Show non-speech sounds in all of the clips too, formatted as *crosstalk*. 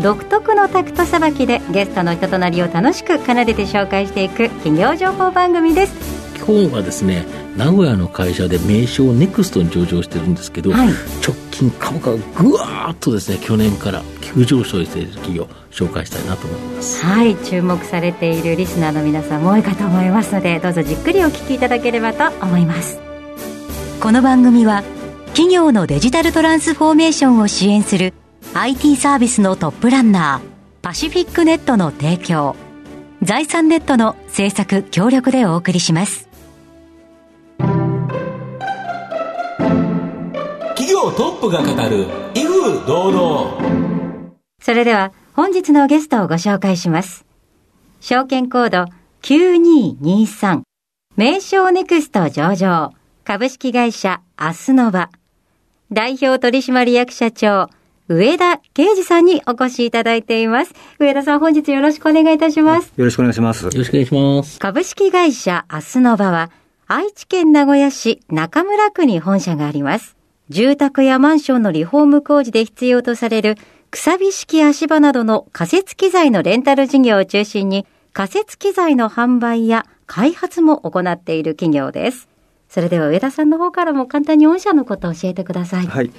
独特のタクトさばきでゲストの人となりを楽しく奏でて紹介していく企業情報番組です。今日はですね名古屋の会社で名称ネクストに上場してるんですけど、はい、直近株価がぐわーっとですね去年から急上昇している企業紹介したいなと思います。はい注目されているリスナーの皆さんも多いかと思いますのでどうぞじっくりお聞きいただければと思います。この番組は企業のデジタルトランスフォーメーションを支援する IT サービスのトップランナーパシフィックネットの提供。財産ネットの制作協力でお送りします。企業トップが語る威風堂々。それでは本日のゲストをご紹介します。証券コード9223名称ネクスト上場。株式会社アスノバ。代表取締役社長上田啓二さんにお越しいただいています。上田さん、本日よろしくお願いいたします。よろしくお願いします。よろしくお願いします。株式会社アスノバは、愛知県名古屋市中村区に本社があります。住宅やマンションのリフォーム工事で必要とされる、くさび式足場などの仮設機材のレンタル事業を中心に、仮設機材の販売や開発も行っている企業です。それでは上田さんの方からも簡単に御社のことを教えてください。はい。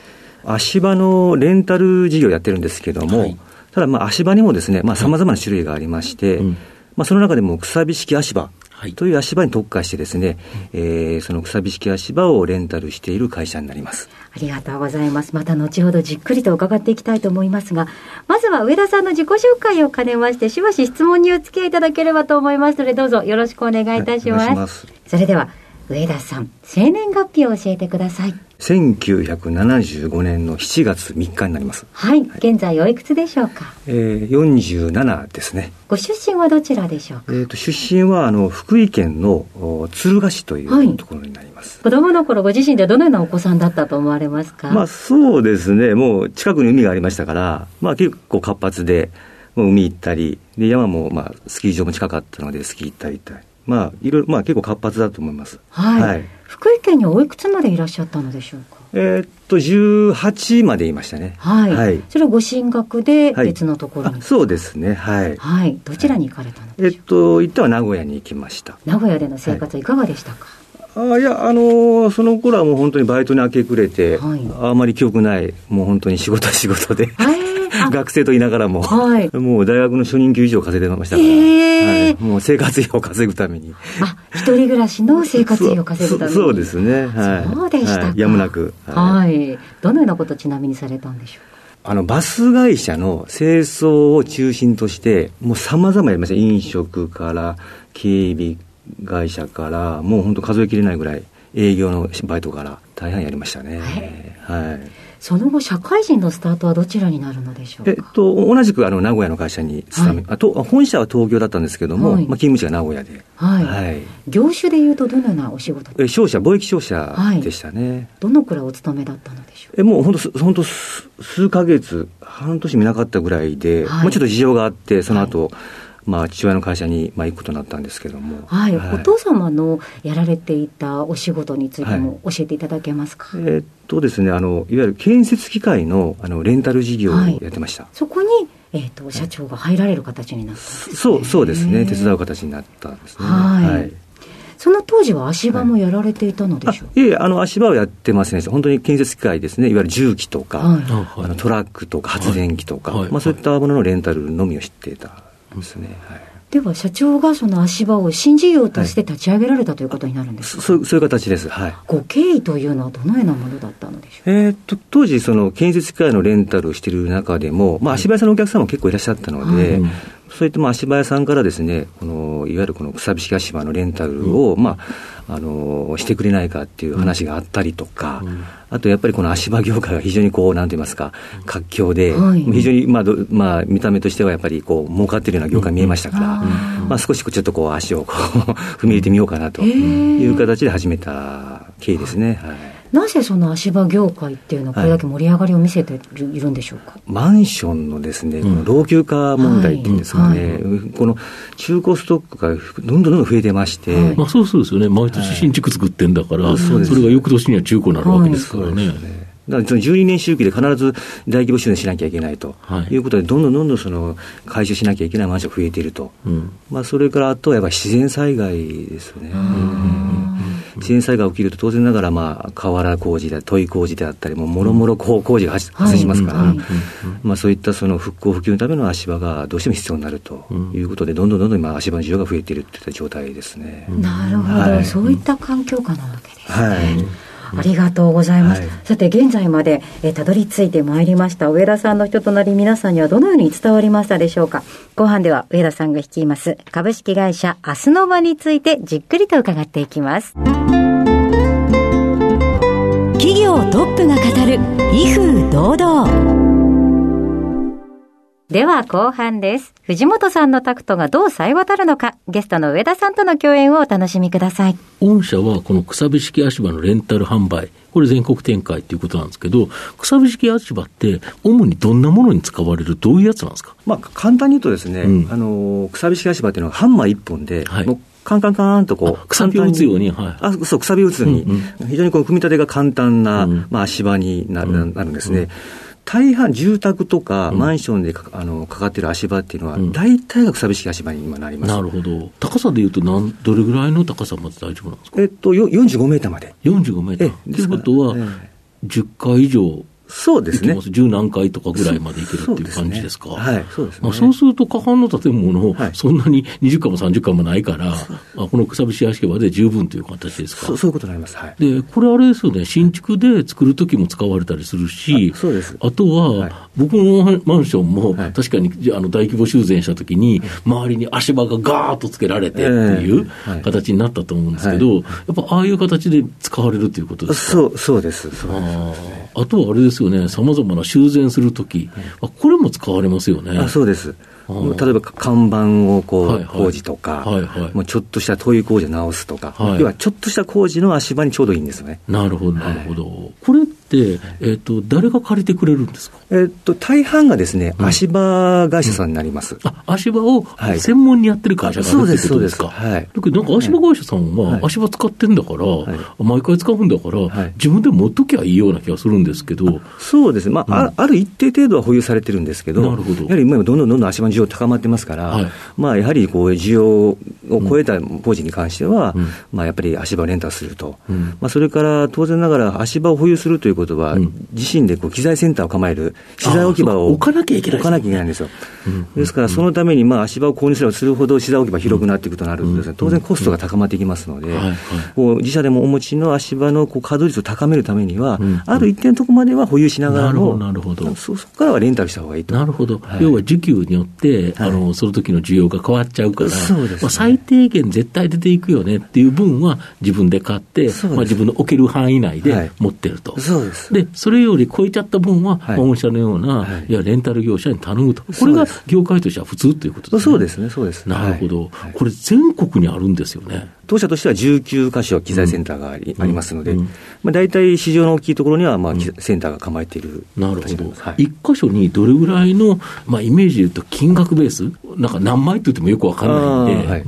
足場のレンタル事業をやってるんですけども、はい、ただまあ足場にもですね、まあ様々な種類がありまして、うん、まあその中でもくさび式足場という足場に特化してですね、えー、そのくさび式足場をレンタルしている会社になります。ありがとうございます。また後ほどじっくりと伺っていきたいと思いますが、まずは上田さんの自己紹介を兼ねまして、しばし質問にお付き合いいただければと思いますので、どうぞよろしくお願いいたします。はい、ますそれでは、上田さん、生年月日を教えてください。1975年の7月3日になります。はい。はい、現在おいくつでしょうか？えー、47ですね。ご出身はどちらでしょうか？えっ、と、出身は、あの、福井県の敦賀市というところになります。子供の頃ご自身でどのようなお子さんだったと思われますか？まあ、そうですね。もう近くに海がありましたから、まあ結構活発で、もう海行ったり、で、山も、まあ、スキー場も近かったので、スキー行ったり行ったり。まあ、いろいろ、まあ結構活発だと思います。はい。はい、福井県においくつまでいらっしゃったのでしょうか？えー、っと、18までいましたね。はい。はい、それはご進学で別のところに、はい、そうですね。はい。はい。どちらに行かれたのでしょう？か、えー、っと、行っては名古屋に行きました。名古屋での生活いかがでしたか、あいや、あのー、その頃はもう本当にバイトに明け暮れて、はい、あまり記憶ない、もう本当に仕事は仕事で、はい *laughs* 学生と言いながらも、はい、もう大学の初任給以上稼いでましたから、えー、はい、もう生活費を稼ぐために。あ、一人暮らしの生活費を稼ぐために。そうですね。はい。そうでしたはい、やむなく、はい。はい。どのようなことちなみにされたんでしょうあの、バス会社の清掃を中心として、もう様々やりました。飲食から、警備会社から、もう本当数えきれないぐらい、営業のバイトから大変やりましたね。はい。その後、社会人のスタートはどちらになるのでしょうえっと、同じくあの名古屋の会社に勤め、はい、あと本社は東京だったんですけども、はい、まあ、勤務地が名古屋で、はい。はい、業種でいうと、どのようなお仕事？え商社、貿易商社でしたね、はい、どのくらいお勤めだったのでしょう？えもう本当、本当数か月、半年見なかったぐらいで、はい、もうちょっと事情があって、その後、はいまあ、父親の会社に、まあ、行くことになったんですけども、はい、はい、お父様のやられていたお仕事についても教えていただけますか、はい、えー、っとですねあの、いわゆる建設機械のあのレンタル事業をやってました、はい、そこに、えーと、社長が入られる形になったんです、ね、そうそうですね、手伝う形になったんですね。はい。その当時は足場もやられていたのでしょうか、はい、いえあの足場をやってますね、本当に建設機械ですね、いわゆる重機とか、はい、あのトラックとか発電機とか、はい、まあ、そういったもののレンタルのみを知っていた。んですね。はい。では社長がその足場を新事業として立ち上げられたということになるんですか、はい、そうそういう形です、はい、ご経緯というのはどのようなものだったのでしょう？えー、っと当時その建設機械のレンタルをしている中でも、まあ、足場屋さんのお客様も結構いらっしゃったので、はい、そういったまあ足場屋さんからですね、このいわゆるこのくさび式足場のレンタルを、まあ、あのしてくれないかっていう話があったりとか、あとやっぱりこの足場業界が非常にこう、なんて言いますか、活況で、非常にまあど、まあ、見た目としてはやっぱりこう、儲かってるような業界見えましたから、まあ、少しちょっとこう、足をこう *laughs* 踏み入れてみようかなという形で始めた経緯ですね。はいなぜその足場業界っていうのはこれだけ盛り上がりを見せているんでしょうか、はい、マンションのですね、この老朽化問題っていうんですかね、はいはい、この中古ストックがどんどんどんどん増えてまして、まあ、そうそうですよね、毎年新築作ってんだから、それが翌年には中古になるわけですからね。だからその12年周期で必ず大規模修繕しなきゃいけないと。い。うことで、どんどんどんどんその回収しなきゃいけないマンションが増えていると、うん、まあ、それからあとはやっぱり自然災害ですよね。自然災害が起きると、当然ながら、まあ、瓦工事で、問い工事であったり、ももろもろ工事が発生しますから、まあ、そういったその復興復旧のための足場がどうしても必要になるということで、どんどんどんどん今、足場の需要が増えているといった状態ですね。なるほど、はい、そういった環境下なわけですね。はいありがとうございます。はい、さて、現在まで、えー、たどり着いてまいりました。上田さんの人となり、皆さんにはどのように伝わりましたでしょうか？後半では、上田さんが率います、株式会社明日の場について、じっくりと伺っていきます。企業トップが語る、威風堂々。では後半です。藤本さんのタクトがどう冴え渡るのか、ゲストの上田さんとの共演をお楽しみください。御社はこのくさび式足場のレンタル販売、これ全国展開ということなんですけど、くさび式足場って主にどんなものに使われる、どういうやつなんですか？まあ簡単に言うとですね、うん、あの、くさび式足場っていうのはハンマー一本で、はい、もうカンカンカンとこう、くさびを打つように、はい、あそう、くさびを打つように、うんうん、非常にこの組み立てが簡単な、うん、まあ、足場になる,、なるんですね。うん大半、住宅とかマンションでか,、あのかかってる足場っていうのは、大体がくさび式足場に今なります、なるほど、高さでいうとなん、どれぐらいの高さまで大丈夫なんですか、えっと、45メーターまで。45メーター。ということは、10階以上そうですね。十何階とかぐらいまでいけるっていう感じですか。はい、そうですね。まあ、そうすると、過半の建物、はい、そんなに20階も30階もないから、まあ、この草節屋敷場で十分という形ですか。そうそういうことになります。はい。で、これあれですよね、新築で作る時も使われたりするし、あそうです。あとは、はい、僕のマンションも、確かにあの大規模修繕した時に、周りに足場がガーッとつけられてっていう形になったと思うんですけど、やっぱああいう形で使われるということですか？そう、そうです。そうですあとはあれですよね、さまざまな修繕するとき、これも使われますよね。あそうです。例えば看板をこう、はいはい、工事とか、はいはい、もうちょっとした問い工事を直すとか、はい、要はちょっとした工事の足場にちょうどいいんですよね。なるほど、なるほど。はい、これって、えーと、誰が借りてくれるんですか、えーと、大半がですね、足場会社さんになります。うん、あ足場を専門にやってる会社があるってことですか？はい、だけど、なんか足場会社さんは、足場使ってんだから、毎回使うんだから、自分で持っときゃいいような気がするんですけど。そうです。ね、まあ、うん、ある一定程度は保有されてるんですけど、なるほど。やはり今、どんどんどんどん足場の需要高まってますから、はい、まあ、やはりこう需要を超えた工事に関しては、うん、まあ、やっぱり足場をレンタルすると、うん、まあ、それから当然ながら足場を保有するということは、自身でこう機材センターを構える、資材置き場を置かなきゃいけない、置かなきゃいけないんですよ。ですから、そのためにまあ足場を購入すればするほど資材置き場広くなっていくとなるとです、ね、当然コストが高まってきますので、こう自社でもお持ちの足場のこう稼働率を高めるためには、ある一定のところまでは保有しながらの、なるほどそこからはレンタルした方がいいと。なるほど、要は需給によって、あのその時の需要が変わっちゃうから、まあ、最低限絶対出ていくよねっていう分は自分で買って、まあ、自分の置ける範囲内で持ってると。そうでそれより超えちゃった分は、御社のような、い、やレンタル業者に頼むと、これが業界としては普通ということですね。そうですね、そうです。なるほど、これ、全国にあるんですよね。当社としては19箇所機材センターがあり,、ありますので、まあ、大体市場の大きいところには、まあセンターが構えているなるほど、はい、1箇所にどれぐらいの、まあ、イメージでいうと、金額ベース、なんか何枚って言ってもよくわかんないんで、はい。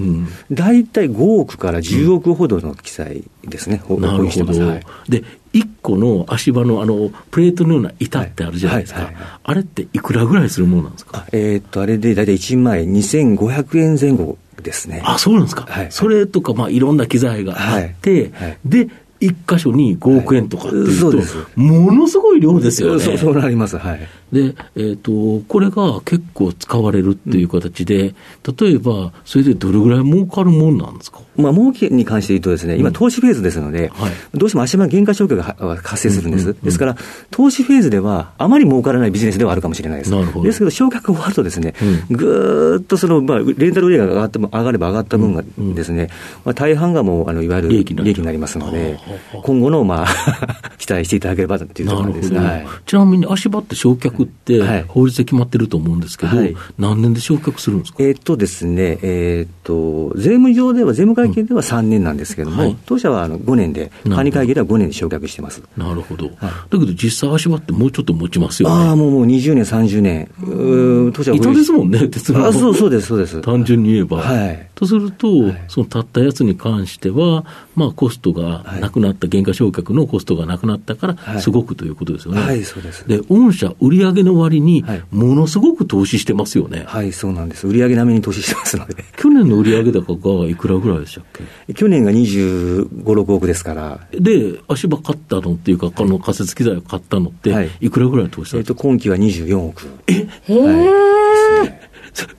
大体5億から10億ほどの機材ですね、うん、なるほど、はい、で1個の足場のあのプレートのような板ってあるじゃないですか、あれっていくらぐらいするものなんですか？えー、っと、あれで大体1枚2500円前後ですね。あ、そうなんですか。はい、それとか、まあ、いろんな機材があって、はいはい、で、一箇所に5億円とかっていうと、ものすごい量ですよね。そうそうなります。はい。で、えーと、これが結構使われるっていう形で、例えば、それでどれぐらい儲かるもんなんですか、まあ、儲けに関して言うとですね、今、投資フェーズですので、はい、どうしても足場減価償却が発生するんです。ですから、投資フェーズでは、あまり儲からないビジネスではあるかもしれないです。ですけど、償却が終わるとですね、ぐーっとその、まあ、レンタル売上が上がっても上がれば上がった分がですね、まあ、大半がもう、あのいわゆる利益になりますので、*laughs* 今後の、まあ、*laughs* 期待していただければというところですね。はい、ちなみに足場って償却って、法律で決まってると思うんですけど、はい、何年で償却するんですか？えー、っとですね、えー、っと、税務上では、税務会計では3年なんですけれども、うんはい、当社はあの5年で、管理会計では5年で償却してます。なるほど。はい、だけど実際足場ってもうちょっと持ちますよね。ああ、もうもう20年、30年。う当社は。板ですもんね、鉄の。あそうそうです、そうです。単純に言えば。はい。とすると、そのたったやつに関しては、まあコストがなくなった、原価償却のコストがなくなったから、すごくということですよね。はい、そうです。で、御社、売上の割に、ものすごく投資してますよね。はい、そうなんです。売上並みに投資してますので。*laughs* 去年の売上高がいくらぐらいでしたっけ？去年が25、6億ですから。で、足場買ったのっていうか、この仮設機材を買ったのって、いくらぐらい投資したんですか、えっと、今期は24億。え？へはい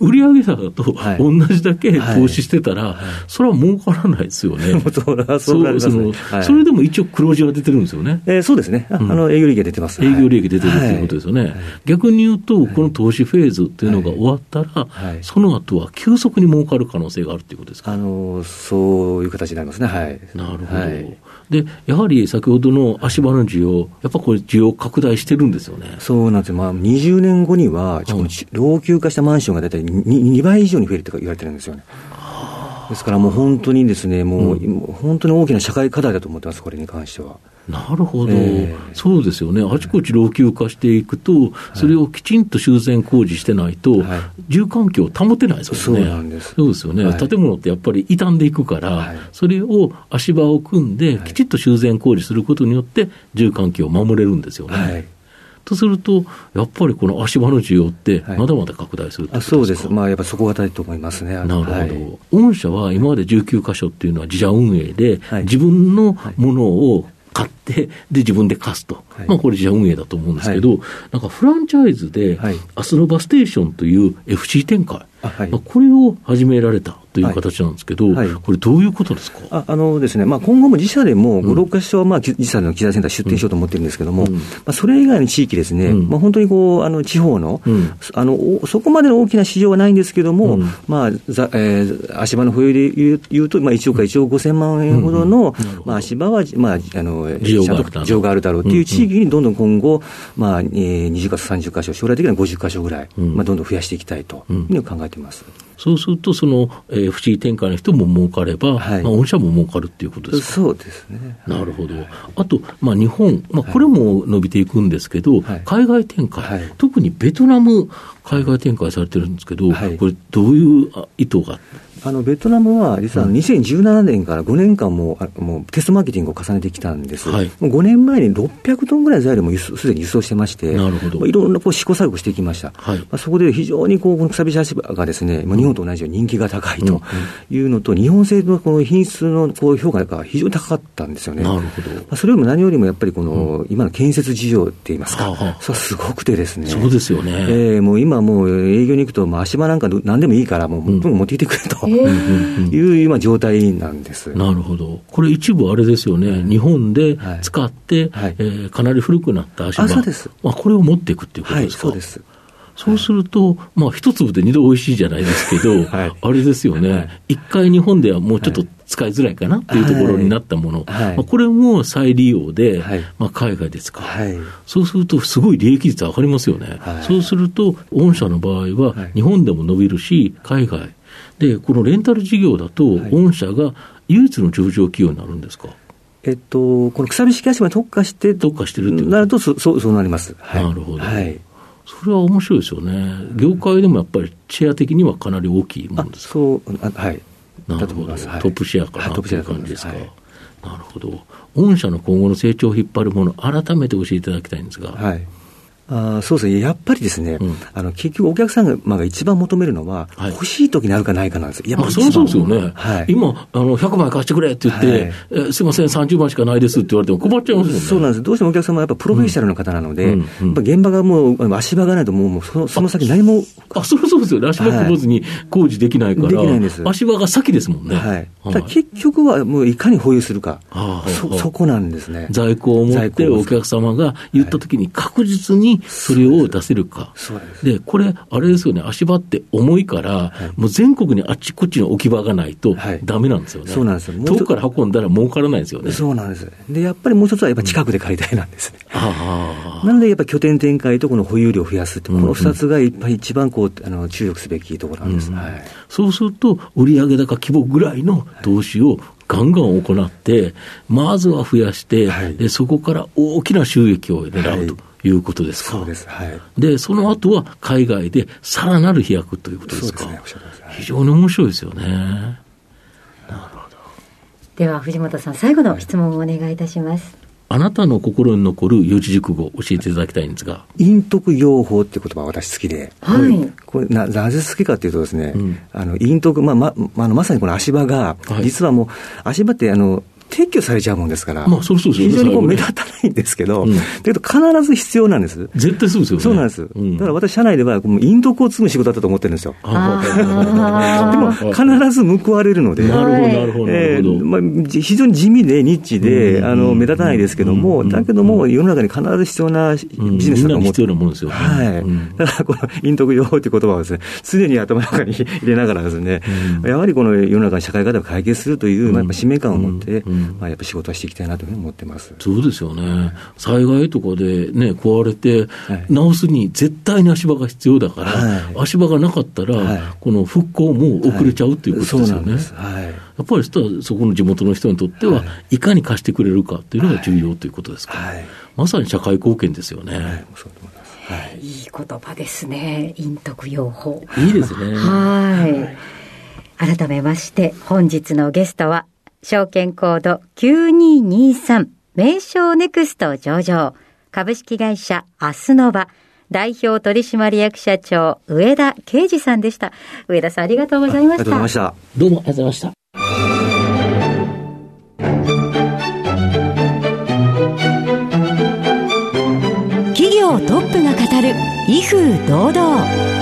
売上高と同じだけ投資してたら、はいはい、それは儲からないですよね。*laughs* それはそうなりますね、はい、それでも一応黒字は出てるんですよね。えー、そうですね。あの、営業利益が出てます。営業利益出てるということですよね。逆に言うと、この投資フェーズっていうのが終わったら、その後は急速に儲かる可能性があるということですか？あの、そういう形になりますね。はい。なるほど。で、やはり先ほどの足場の需要、やっぱこれ、需要拡大してるんですよね。そうなんですよ。まあ、20年後には、老朽化したマンションが大体 2, 2倍以上に増えると言われてるんですよね。ですからもう本当にですね、もう、うん、本当に大きな社会課題だと思ってます、これに関しては。なるほど、えー、そうですよね、あちこち老朽化していくと、それをきちんと修繕工事してないと、はい、住環境を保てないですよね。そうなんです。そうですよね、はい、建物ってやっぱり傷んでいくから、はい、それを足場を組んで、きちっと修繕工事することによって、住環境を守れるんですよね。とすると、やっぱりこの足場の需要って、まだまだ拡大するはい、そうです、まあ、やっぱそこが大事と思いますね。なるほど、はい、御社は今まで19箇所っていうのは自社運営で、自分のものを買って、で、自分で貸すと。はい、まあ、これ自社運営だと思うんですけど、はい、なんかフランチャイズで、はい、アスノバステーションという FC 展開、はい、まあ、これを始められたという形なんですけど、はい、これ、どういうことですか？ああのですね、まあ、今後も自社でも5、6か所、まあ、自社の機材センター出店しようと思ってるんですけども、うん、まあ、それ以外の地域ですね、うん、まあ、本当にこうあの地方の,、あの、そこまでの大きな市場はないんですけども、まあざえー、足場の保有で言う言うと、まあ、1億か1億5000万円ほどの、まあ、足場は、まあ、あの需要がある。だろうという地域にどんどん今後、まあえー、20か所、30か所、将来的には50か所ぐらい、まあ、どんどん増やしていきたいというふうに考えています。そうすると、その、えー、不思議展開の人も儲かれば、はい、まあ、御社も儲かるっていうことですか？そうですね。なるほど。あと、まあ、日本、まあ、これも伸びていくんですけど、はい、海外展開、はい、特にベトナム、海外展開されてるんですけど、これ、どういう意図が？あのベトナムは実は2017年から5年間ももうテストマーケティングを重ねてきたんです、はい、もう5年前に600トンぐらい材料もすでに輸送してまして、なるほど。いろんなこう試行錯誤してきました、はい、まあ、そこで非常にこうこのくさびし足がですね、まあ、日本と同じように人気が高いというのと、日本製のこの品質のこう評価が非常に高かったんですよね。なるほど。まあ、それよりも何よりもやっぱりこの、今の建設事情っていいますか、はあ、それはすごくてですね、そうですよね、えー、もう今、もう営業に行くと、まあ、足場なんか何でもいいから、もう、持ってきてくれと。えーいう今、状態なんです。なるほど。これ一部あれですよね、日本で使って、はい、えー、かなり古くなった足場。あ、そうです。まあ、これを持っていくっていうことですか、はい、そうです。そうすると、まあ、一粒で二度おいしいじゃないですけど、はい、あれですよね、一、はい、回日本ではもうちょっと使いづらいかな？っていうところになったもの、はい、まあ、これも再利用で、まあ、海外で使う、そうすると、すごい利益率上がりますよね、そうすると、御社の場合は、日本でも伸びるし、海外、で、このレンタル事業だと、御社が唯一の上場企業になるんですか？えっと、このくさび式足場に特化して、特化してるってなるとそ、そう、そうなります。はい、なるほど。はい。それは面白いですよね。業界でもやっぱりシェア的にはかなり大きいもんですか？そう、あはい。なるほど、はい、トップシェアかな、という感じですか？はい、なるほど。御社の今後の成長を引っ張るもの、改めて教えていただきたいんですが。はい。あそうですね、やっぱりですね、うん、あの結局、お客様が一番求めるのは、はい、欲しい時にあるかないかなんですやっぱりそうですよね、はい、今あの、100枚貸してくれって言って、はい、えすみません、30万しかないですって言われても困っちゃいますよね。そうなんです、どうしてもお客様はやっぱプロフェッショナルの方なので、うんうん。うん、やっぱ現場がもう、足場がないともう、もうそのその先、何もあそれそうですよね、足場組まずに工事できないから、できないんです。足場が先ですもんね。はい。結局はもういかに保有するか、そそこなんですね。在庫を持ってお客様が言ったときに確実にそれを出せるか、でこれ、あれですよね、足場って重いから、もう全国にあっちこっちに置き場がないとだめなんですよね、そうなんですよ。遠くから運んだら儲からないですよね。そうなんですでやっぱりもう一つはやっぱ近くで借りたいなんですね。なのでやっぱ拠点展開とこの保有量を増やすって、この2つがいっぱい一番こうあの注力すべきところなんです、はい、そうすると、売上高規模ぐらいの投資をガンガン行って、まずは増やして、はい、でそこから大きな収益を狙うと。いうことですか？そうです。はい。で、その後は海外でさらなる飛躍ということですか？そうですね。非常に面白いですよね。なるほど。では、藤本さん、最後の質問をお願いいたします。あなたの心に残る四字熟語、教えていただきたいんですが。陰徳養法っていう言葉私好きで、はい、これななぜ好きかというとですね、うん、あの陰徳、まあままあのまさにこの足場が、実はもう、足場ってあの撤去されちゃうもんですから、まあ、そうそう非常にこう目立たないんですけど、うん、だけど必ず必要なんです。絶対そうですよね。そうなんです。うん、だから私、社内では、インド交通の仕事だったと思ってるんですよ。でも、必ず報われるので、なるほど、なるほど。えー、まあ、非常に地味で、ニッチで、うん、あの目立たないですけども、だけども、世の中に必ず必要なビジネスだと思って、うん、必要なものですよ、はい。だから、このインド用という言葉をですね、常に頭の中に入れながらですね、やはりこの世の中の社会課題を解決するという、まあ、使命感を持って、まあ、やっぱ仕事はしていきたいなというふうに思ってます。そうですよね、災害とかで、ね、壊れて、直すに絶対に足場が必要だから、はい、足場がなかったら、はい、この復興も遅れちゃうっていうことです。よね。はい。やっぱりそこの地元の人にとっては、い。かに貸してくれるかっていうのが重要ということですから、まさに社会貢献ですよね。はい、いい。言葉ですね。陰徳養法。いいですね。はい。改めまして、本日のゲストは、証券コード9223名称ネクスト上場株式会社アスノバ代表取締役社長上田啓二さんでした。上田さんありがとうございました。ありがとうございました。どうもありがとうございました。企業トップが語る威風堂々。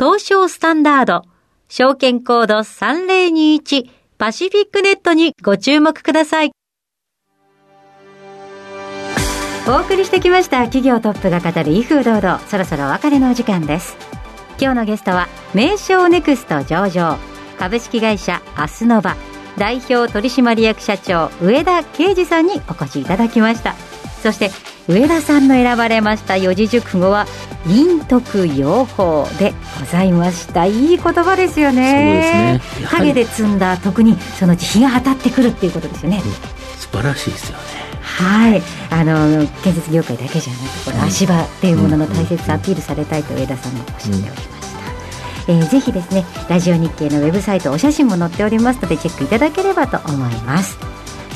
東証スタンダード、証券コード3021パシフィックネットにご注目ください。お送りしてきました企業トップが語る威風堂々、そろそろお別れのお時間です。今日のゲストは、名称ネクスト上場、株式会社アスノバ、代表取締役社長上田啓二さんにお越しいただきました。そして上田さんの選ばれました四字熟語は陰徳養法でございました。いい言葉ですよね。そうですね。影で積んだ徳にそのうち日が当たってくるっていうことですよね、うん、素晴らしいですよね。はい。あの建設業界だけじゃなくこの足場っていうものの大切さアピールされたいと上田さんもおっしゃっておりました、うん、えー、ぜひですねラジオ日経のウェブサイトお写真も載っておりますのでチェックいただければと思います。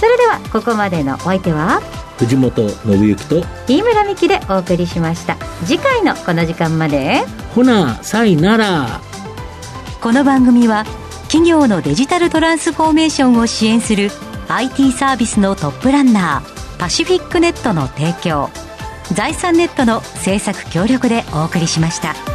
それではここまでのお相手は藤本信之と飯村美希でお送りしました。次回のこの時間まで。ほなさいなら。この番組は企業のデジタルトランスフォーメーションを支援する IT サービスのトップランナーパシフィックネットの提供財産ネットの制作協力でお送りしました。